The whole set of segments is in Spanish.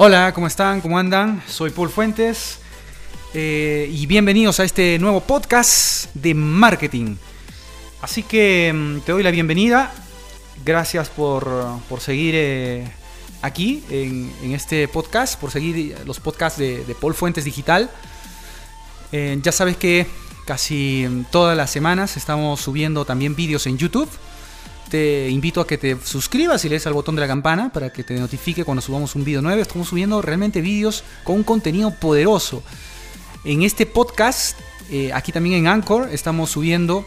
Hola, ¿cómo están? ¿Cómo andan? Soy Paul Fuentes eh, y bienvenidos a este nuevo podcast de marketing. Así que mm, te doy la bienvenida. Gracias por, seguir eh, aquí en, este podcast, por seguir los podcasts de, Paul Fuentes Digital. Eh, ya sabes que casi todas las semanas estamos subiendo también vídeos en YouTube te invito a que te suscribas y lees al botón de la campana para que te notifique cuando subamos un vídeo nuevo. Estamos subiendo realmente vídeos con un contenido poderoso. En este podcast, eh, aquí también en Anchor, estamos subiendo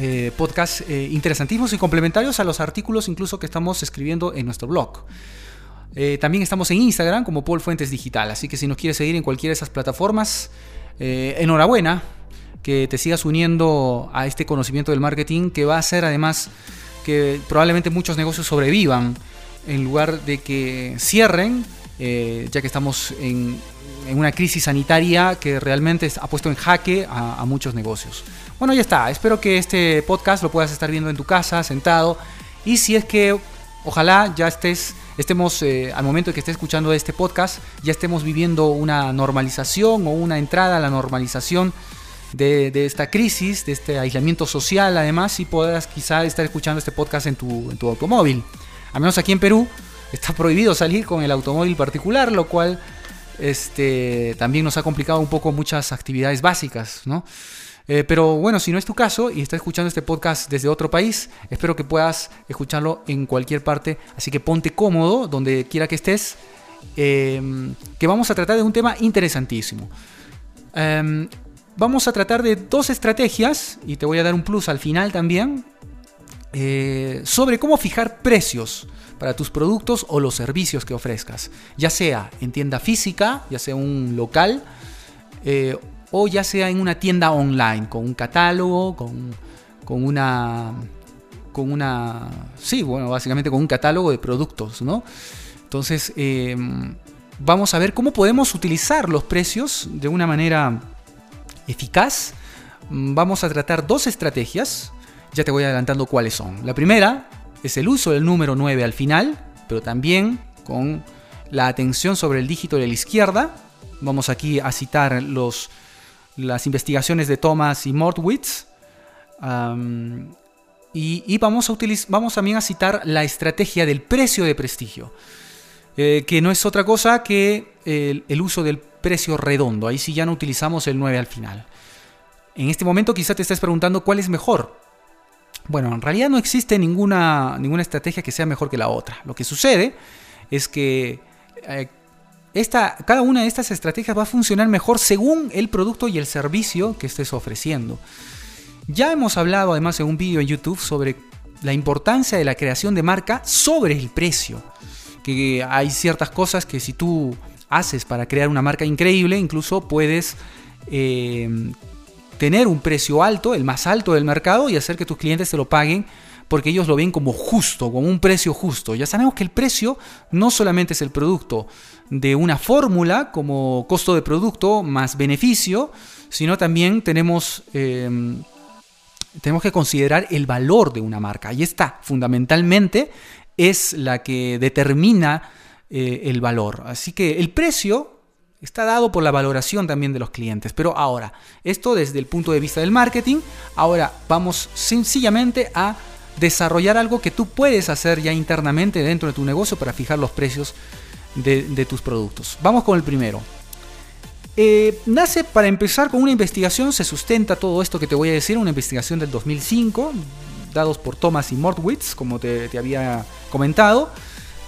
eh, podcasts eh, interesantísimos y complementarios a los artículos incluso que estamos escribiendo en nuestro blog. también estamos en Instagram como Paul Fuentes Digital, así que si nos quieres seguir en cualquiera de esas plataformas, enhorabuena, que te sigas uniendo a este conocimiento del marketing que va a ser además que probablemente muchos negocios sobrevivan en lugar de que cierren, eh, ya que estamos en, una crisis sanitaria que realmente ha puesto en jaque a, muchos negocios. Bueno, ya está. Espero que este podcast lo puedas estar viendo en tu casa, sentado. Y si es que, ojalá ya estés, estemos, eh, al momento de que estés escuchando este podcast, ya estemos viviendo una normalización o una entrada a la normalización de, esta crisis, de este aislamiento social, además, y podrás quizá estar escuchando este podcast en tu, en tu automóvil. Al menos aquí en Perú está prohibido salir con el automóvil particular, lo cual este, también nos ha complicado un poco muchas actividades básicas, ¿no? Eh, pero bueno, si no es tu caso y estás escuchando este podcast desde otro país, espero que puedas escucharlo en cualquier parte. Así que ponte cómodo donde quiera que estés, eh, que vamos a tratar de un tema interesantísimo. Em, vamos a tratar de dos estrategias, y te voy a dar un plus al final también, eh, sobre cómo fijar precios para tus productos o los servicios que ofrezcas, ya sea en tienda física, ya sea un local, eh, o ya sea en una tienda online, con un catálogo, con, con una... Con una... Sí, bueno, básicamente con un catálogo de productos, ¿no? Entonces, eh, vamos a ver cómo podemos utilizar los precios de una manera eficaz, vamos a tratar dos estrategias. Ya te voy adelantando cuáles son. La primera es el uso del número 9 al final, pero también con la atención sobre el dígito de la izquierda. Vamos aquí a citar los, las investigaciones de Thomas y Mortwitz. y, vamos, a vamos también a citar la estrategia del precio de prestigio, eh, que no es otra cosa que el, uso del precio redondo. Ahí sí ya no utilizamos el 9 al final. En este momento quizá te estés preguntando cuál es mejor. Bueno, en realidad no existe ninguna, ninguna estrategia que sea mejor que la otra. Lo que sucede es que eh, esta, cada una de estas estrategias va a funcionar mejor según el producto y el servicio que estés ofreciendo. Ya hemos hablado además en un vídeo en YouTube sobre la importancia de la creación de marca sobre el precio. Que hay ciertas cosas que si tú haces para crear una marca increíble, incluso puedes eh, tener un precio alto, el más alto del mercado, y hacer que tus clientes te lo paguen porque ellos lo ven como justo, como un precio justo. Ya sabemos que el precio no solamente es el producto de una fórmula como costo de producto más beneficio, sino también tenemos, eh, tenemos que considerar el valor de una marca. Y esta fundamentalmente es la que determina eh, el valor. Así que el precio está dado por la valoración también de los clientes. Pero ahora, esto desde el punto de vista del marketing, ahora vamos sencillamente a desarrollar algo que tú puedes hacer ya internamente dentro de tu negocio para fijar los precios de, tus productos. Vamos con el primero. Eh, nace para empezar con una investigación, se sustenta todo esto que te voy a decir, una investigación del 2005, dados por Thomas y Mortwitz, como te había comentado.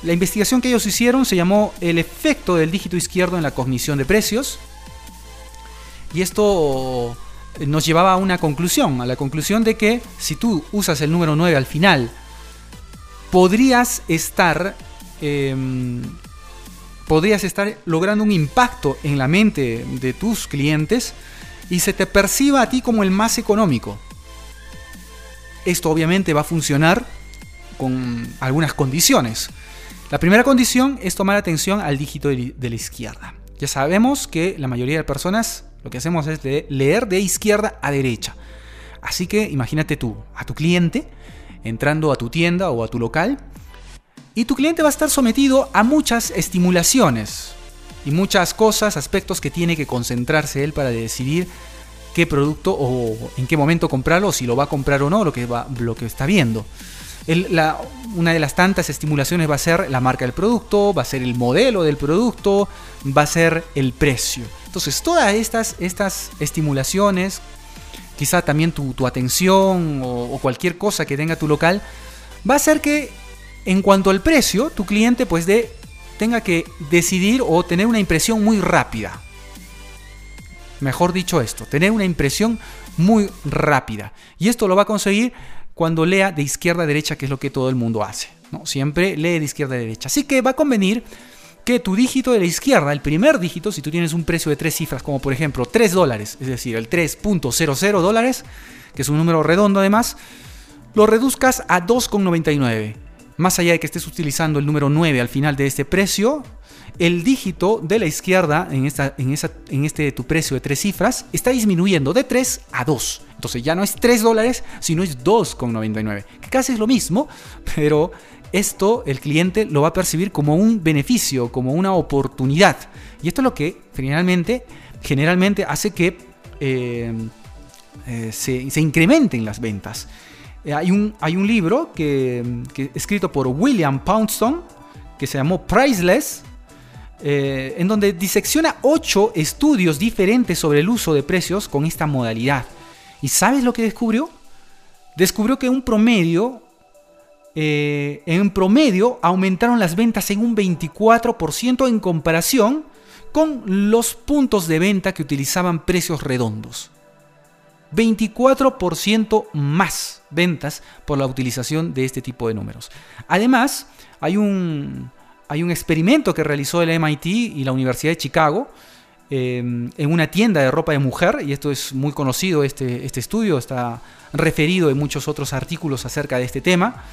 La investigación que ellos hicieron se llamó el efecto del dígito izquierdo en la cognición de precios. Y esto eh, nos llevaba a una conclusión, a la conclusión de que si tú usas el número 9 al final, podrías estar, em, podrías estar logrando un impacto en la mente de tus clientes y se te perciba a ti como el más económico. Esto obviamente va a funcionar con algunas condiciones. La primera condición es tomar atención al dígito de la izquierda. Ya sabemos que la mayoría de personas lo que hacemos es leer de izquierda a derecha. Así que imagínate tú, a tu cliente, entrando a tu tienda o a tu local, Y tu cliente va a estar sometido a muchas estimulaciones y muchas cosas, aspectos que tiene que concentrarse él para decidir qué producto o en qué momento comprarlo, si lo va a comprar o no, lo que, va, lo que está viendo. Una de las tantas estimulaciones va a ser la marca del producto, va a ser el modelo del producto, va a ser el precio. Entonces, todas estas, estas estimulaciones, quizá también tu, atención o, o, cualquier cosa que tenga tu local, va a hacer que en cuanto al precio, tu cliente pues de, tenga que decidir o tener una impresión muy rápida. Mejor dicho esto, tener una impresión muy rápida. Y esto lo va a conseguir cuando lea de izquierda a derecha, que es lo que todo el mundo hace. ¿no? Siempre lee de izquierda a derecha. Así que va a convenir que tu dígito de la izquierda, el primer dígito, si tú tienes un precio de tres cifras, como por ejemplo 3 dólares, es decir, el 3.00 dólares, que es un número redondo además, lo reduzcas a 2,99. Más allá de que estés utilizando el número 9 al final de este precio, el dígito de la izquierda en, esta, en, esa, en este tu precio de tres cifras está disminuyendo de 3 a 2. Entonces ya no es 3 dólares, sino es 2,99. Que casi es lo mismo, pero esto el cliente lo va a percibir como un beneficio, como una oportunidad. Y esto es lo que generalmente, generalmente hace que eh, eh, se, se incrementen las ventas. Eh, hay, un, hay un libro que, escrito por William Poundstone que se llamó Priceless, eh, en donde disecciona ocho estudios diferentes sobre el uso de precios con esta modalidad. ¿Y sabes lo que descubrió? Descubrió que un promedio, eh, en promedio aumentaron las ventas en un 24% en comparación con los puntos de venta que utilizaban precios redondos. 24% más ventas por la utilización de este tipo de números. Además, hay un, hay un experimento que realizó el MIT y la Universidad de Chicago em, en una tienda de ropa de mujer, y esto es muy conocido, este, este estudio está referido en muchos otros artículos acerca de este tema,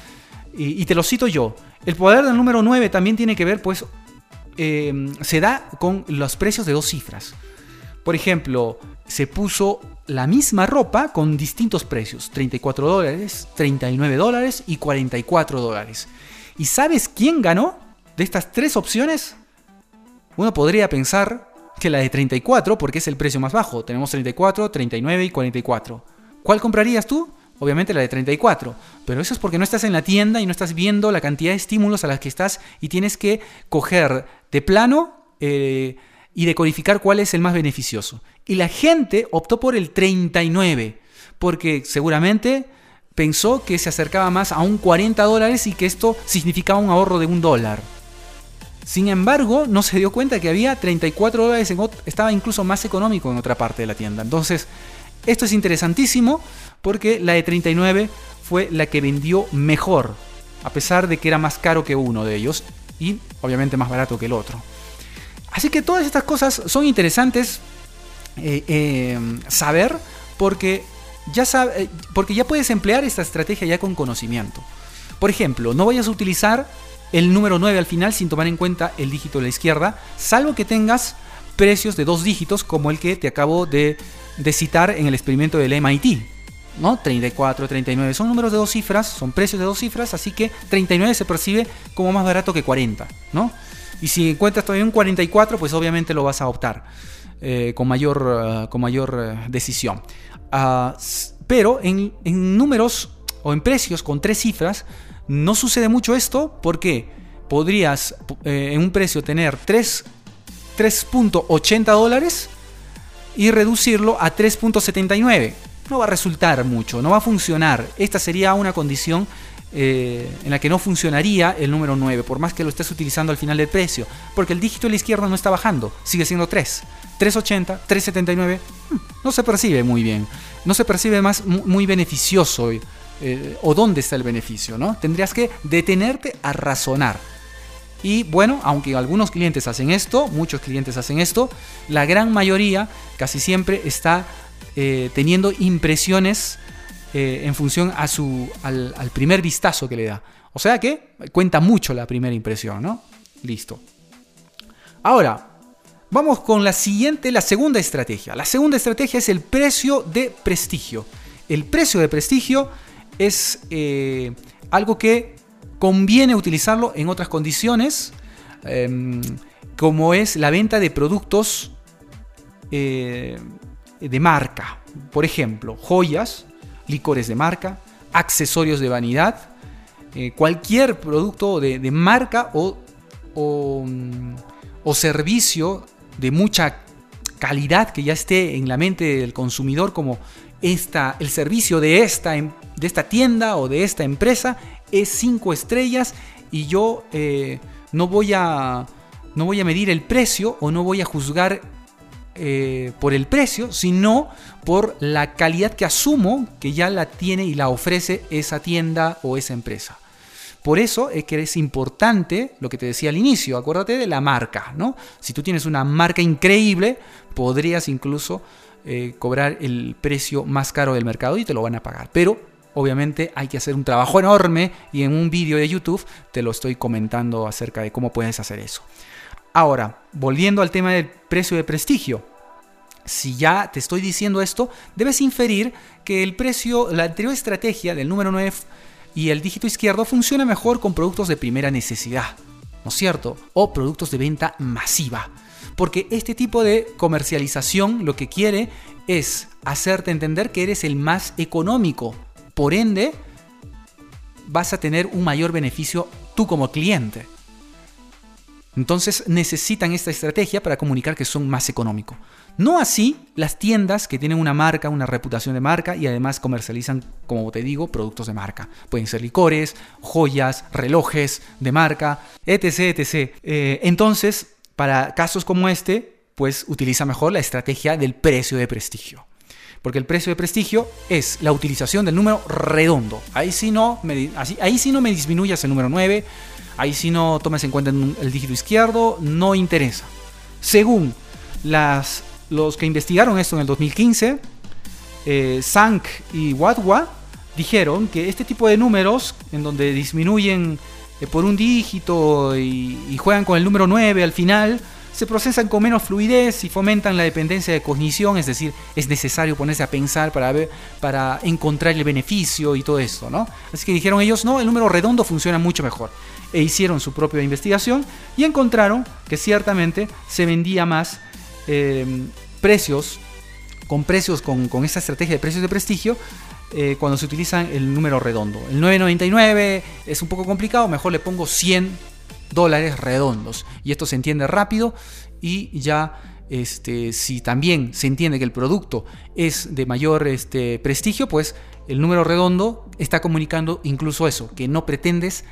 y, te lo cito yo. El poder del número 9 también tiene que ver, pues, em, se da con los precios de dos cifras. Por ejemplo, se puso la misma ropa con distintos precios, 34 dólares, 39 dólares y 44 dólares. ¿Y sabes quién ganó de estas tres opciones? Uno podría pensar que la de 34 porque es el precio más bajo. Tenemos 34, 39 y 44. ¿Cuál comprarías tú? Obviamente la de 34, pero eso es porque no estás en la tienda y no estás viendo la cantidad de estímulos a las que estás y tienes que coger de plano eh, y decodificar cuál es el más beneficioso. Y la gente optó por el 39, porque seguramente pensó que se acercaba más a un 40 dólares y que esto significaba un ahorro de un dólar. Sin embargo, no se dio cuenta que había 34 dólares, en estaba incluso más económico en otra parte de la tienda. Entonces, esto es interesantísimo porque la de 39 fue la que vendió mejor, a pesar de que era más caro que uno de ellos y obviamente más barato que el otro. Así que todas estas cosas son interesantes eh, eh, saber porque ya, sabe, eh, porque ya puedes emplear esta estrategia ya con conocimiento. Por ejemplo, no vayas a utilizar el número 9 al final sin tomar en cuenta el dígito de la izquierda, salvo que tengas precios de dos dígitos como el que te acabo de, de citar en el experimento del MIT. ¿no? 34, 39 son números de dos cifras, son precios de dos cifras, así que 39 se percibe como más barato que 40, ¿no? Y si encuentras todavía un 44, pues obviamente lo vas a optar eh, con mayor, eh, con mayor eh, decisión. Ah, pero en, números o en precios con tres cifras no sucede mucho esto porque podrías en un precio tener 3.80 dólares y reducirlo a 3.79. No va a resultar mucho, no va a funcionar. Esta sería una condición eh, en la que no funcionaría el número 9, por más que lo estés utilizando al final del precio, porque el dígito de la izquierda no está bajando, sigue siendo 3. 380, 379, no se percibe muy bien, no se percibe más muy beneficioso eh, o dónde está el beneficio, ¿no? Tendrías que detenerte a razonar. Y bueno, aunque algunos clientes hacen esto, muchos clientes hacen esto, la gran mayoría casi siempre está eh, teniendo impresiones eh, en función a su, al, primer vistazo que le da. O sea que cuenta mucho la primera impresión, ¿no? Listo. Ahora, vamos con la siguiente, la segunda estrategia. La segunda estrategia es el precio de prestigio. El precio de prestigio es eh, algo que conviene utilizarlo en otras condiciones, em, como es la venta de productos eh, de marca. Por ejemplo, joyas, licores de marca, accesorios de vanidad, eh, cualquier producto de, marca o, mm, o, servicio de mucha calidad que ya esté en la mente del consumidor como esta, el servicio de esta, em, de esta tienda o de esta empresa es 5 estrellas y yo eh, no, voy a, no voy a medir el precio o no voy a juzgar eh, por el precio, sino por la calidad que asumo que ya la tiene y la ofrece esa tienda o esa empresa. Por eso es que es importante lo que te decía al inicio, acuérdate de la marca, ¿no? Si tú tienes una marca increíble, podrías incluso eh, cobrar el precio más caro del mercado y te lo van a pagar. Pero obviamente hay que hacer un trabajo enorme y en un vídeo de YouTube te lo estoy comentando acerca de cómo puedes hacer eso. Ahora, volviendo al tema del precio de prestigio. Si ya te estoy diciendo esto, debes inferir que el precio, la anterior estrategia del número 9 y el dígito izquierdo funciona mejor con productos de primera necesidad, ¿no es cierto? O productos de venta masiva. Porque este tipo de comercialización lo que quiere es hacerte entender que eres el más económico. Por ende, vas a tener un mayor beneficio tú como cliente. Entonces necesitan esta estrategia para comunicar que son más económicos. No así las tiendas que tienen una marca, una reputación de marca y además comercializan, como te digo, productos de marca. Pueden ser licores, joyas, relojes de marca, etc. etc. Eh, entonces, para casos como este, pues utiliza mejor la estrategia del precio de prestigio. Porque el precio de prestigio es la utilización del número redondo. Ahí sí no me, ahí sí no me disminuyas el número 9 Ahí si no tomes en cuenta el dígito izquierdo, no interesa. Según los que investigaron esto en el 2015, eh, Sank y Wadwa dijeron que este tipo de números, en donde disminuyen eh, por un dígito y, y, juegan con el número 9 al final, se procesan con menos fluidez y fomentan la dependencia de cognición, es decir, es necesario ponerse a pensar para, ver, para encontrar el beneficio y todo esto, ¿no? Así que dijeron ellos, no, el número redondo funciona mucho mejor e hicieron su propia investigación y encontraron que ciertamente se vendía más eh, precios, con precios, con, con, esta estrategia de precios de prestigio, eh, cuando se utiliza el número redondo. El 9.99 es un poco complicado, mejor le pongo 100 dólares redondos y esto se entiende rápido y ya este, si también se entiende que el producto es de mayor este, prestigio, pues el número redondo está comunicando incluso eso, que no pretendes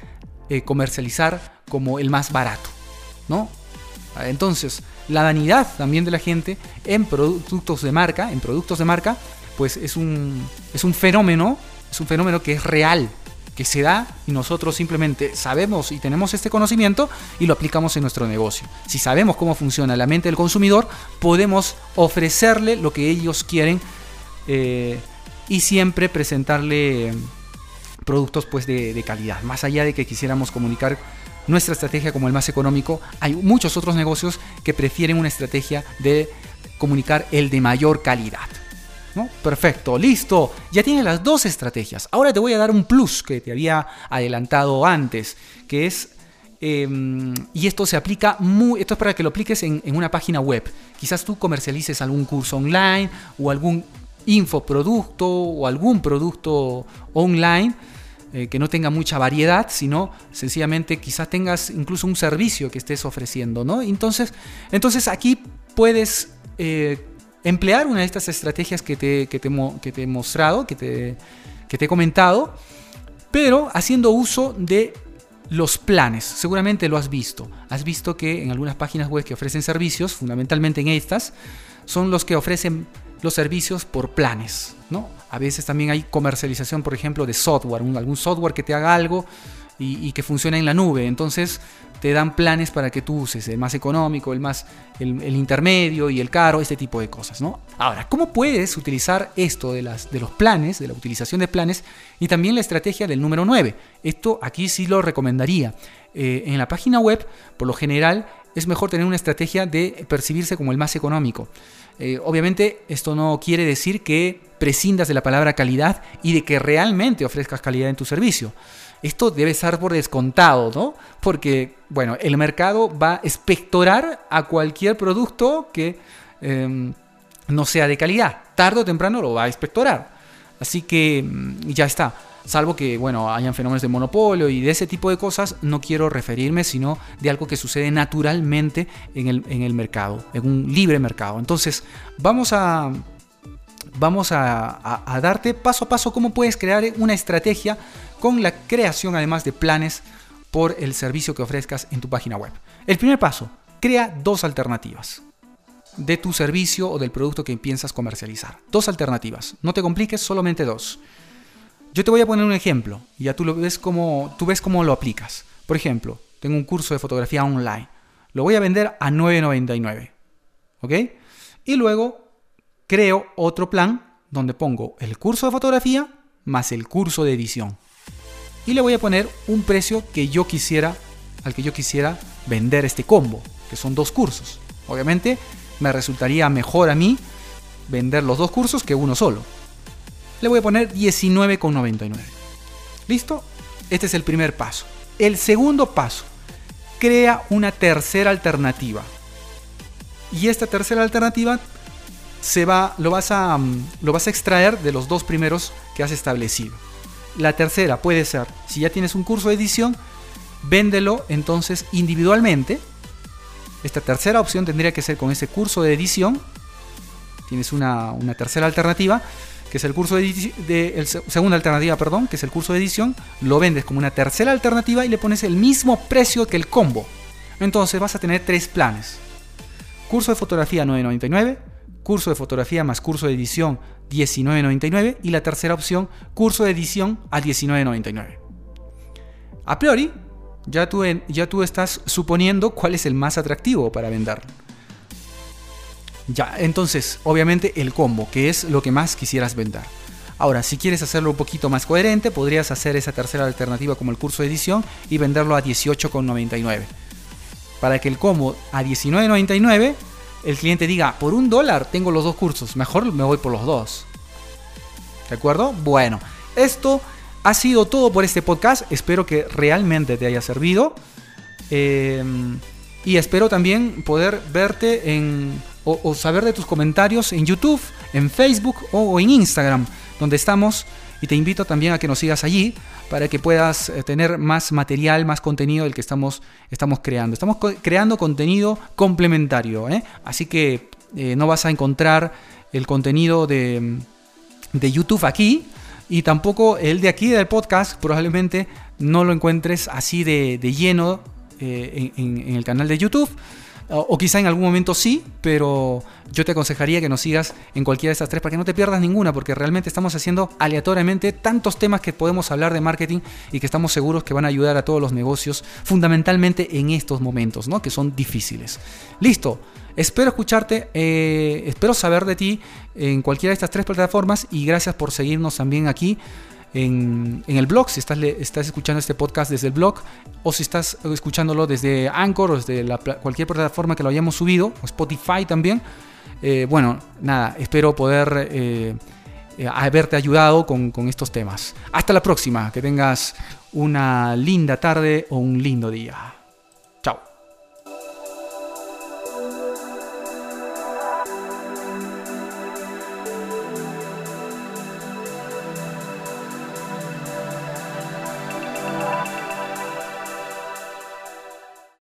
eh, comercializar como el más barato, ¿no? Entonces, la vanidad también de la gente en productos de marca, en productos de marca, pues es un, es un fenómeno, es un fenómeno que es real, que se da y nosotros simplemente sabemos y tenemos este conocimiento y lo aplicamos en nuestro negocio. Si sabemos cómo funciona la mente del consumidor, podemos ofrecerle lo que ellos quieren eh, y siempre presentarle productos pues de, calidad. Más allá de que quisiéramos comunicar nuestra estrategia como el más económico, hay muchos otros negocios que prefieren una estrategia de comunicar el de mayor calidad. Perfecto, listo. Ya tienes las dos estrategias. Ahora te voy a dar un plus que te había adelantado antes, que es em, y esto se aplica muy, esto es para que lo apliques en, en, una página web. Quizás tú comercialices algún curso online o algún infoproducto o algún producto online eh, que no tenga mucha variedad, sino sencillamente quizás tengas incluso un servicio que estés ofreciendo, ¿no? Entonces, entonces aquí puedes eh, emplear una de estas estrategias que te, que te, he mostrado, que te, que te he comentado, pero haciendo uso de los planes. Seguramente lo has visto. Has visto que en algunas páginas web que ofrecen servicios, fundamentalmente en estas, son los que ofrecen los servicios por planes, ¿no? A veces también hay comercialización, por ejemplo, de software, algún software que te haga algo y, que funciona en la nube. Entonces te dan planes para que tú uses el más económico, el más el, intermedio y el caro, este tipo de cosas, ¿no? Ahora, ¿cómo puedes utilizar esto de, las, de los planes, de la utilización de planes y también la estrategia del número 9? Esto aquí sí lo recomendaría. Eh, en la página web, por lo general, es mejor tener una estrategia de percibirse como el más económico. Eh, obviamente esto no quiere decir que prescindas de la palabra calidad y de que realmente ofrezcas calidad en tu servicio. Esto debe estar por descontado, ¿no? Porque, bueno, el mercado va a espectorar a cualquier producto que em, no sea de calidad. Tardo o temprano lo va a espectorar. Así que mm, ya está. Salvo que, bueno, hayan fenómenos de monopolio y de ese tipo de cosas, no quiero referirme, sino de algo que sucede naturalmente en el, en el mercado, en un libre mercado. Entonces, vamos a, vamos a, darte paso a paso cómo puedes crear una estrategia con la creación además de planes por el servicio que ofrezcas en tu página web. El primer paso, crea dos alternativas de tu servicio o del producto que piensas comercializar. Dos alternativas. No te compliques, solamente dos. Yo te voy a poner un ejemplo y ya tú, lo ves cómo, tú ves cómo lo aplicas. Por ejemplo, tengo un curso de fotografía online. Lo voy a vender a 9.99. ¿Ok? Y luego creo otro plan donde pongo el curso de fotografía más el curso de edición. Y le voy a poner un precio que yo quisiera, al que yo quisiera vender este combo, que son dos cursos. Obviamente me resultaría mejor a mí vender los dos cursos que uno solo. Le voy a poner 19,99. ¿Listo? Este es el primer paso. El segundo paso, crea una tercera alternativa. Y esta tercera alternativa se va, lo, vas a, mm, lo vas a extraer de los dos primeros que has establecido. La tercera puede ser, si ya tienes un curso de edición, véndelo entonces individualmente. Esta tercera opción tendría que ser con ese curso de edición. Tienes una, tercera alternativa, que es el curso de, edición, segunda alternativa, perdón, que es el curso de edición. Lo vendes como una tercera alternativa y le pones el mismo precio que el combo. Entonces vas a tener tres planes. Curso de fotografía 9.99, curso de fotografía más curso de edición 19.99 y la tercera opción, curso de edición a 19.99. A priori, ya tú, ya tú estás suponiendo cuál es el más atractivo para vender. Ya, entonces, obviamente el combo, que es lo que más quisieras vender. Ahora, si quieres hacerlo un poquito más coherente, podrías hacer esa tercera alternativa como el curso de edición y venderlo a 18,99. Para que el combo a 19,99 el cliente diga, por un dólar tengo los dos cursos, mejor me voy por los dos. ¿De acuerdo? Bueno, esto ha sido todo por este podcast. Espero que realmente te haya servido. Em, y espero también poder verte en, o, saber de tus comentarios en YouTube, en Facebook o en Instagram, donde estamos. Y te invito también a que nos sigas allí para que puedas eh, tener más material, más contenido del que estamos, estamos creando. Estamos creando contenido complementario, ¿eh? así que eh, no vas a encontrar el contenido de, YouTube aquí y tampoco el de aquí del podcast probablemente no lo encuentres así de, lleno en el canal de YouTube o quizá en algún momento sí, pero yo te aconsejaría que nos sigas en cualquiera de estas tres para que no te pierdas ninguna, porque realmente estamos haciendo aleatoriamente tantos temas que podemos hablar de marketing y que estamos seguros que van a ayudar a todos los negocios, fundamentalmente en estos momentos, ¿no? que son difíciles. Listo. Espero escucharte, eh, espero saber de ti en cualquiera de estas tres plataformas y gracias por seguirnos también aquí en, el blog, si estás, estás escuchando este podcast desde el blog, o si estás escuchándolo desde Anchor o desde cualquier plataforma que lo hayamos subido, o Spotify también. Eh, bueno, nada, espero poder eh, eh, haberte ayudado con, con estos temas. Hasta la próxima, que tengas una linda tarde o un lindo día.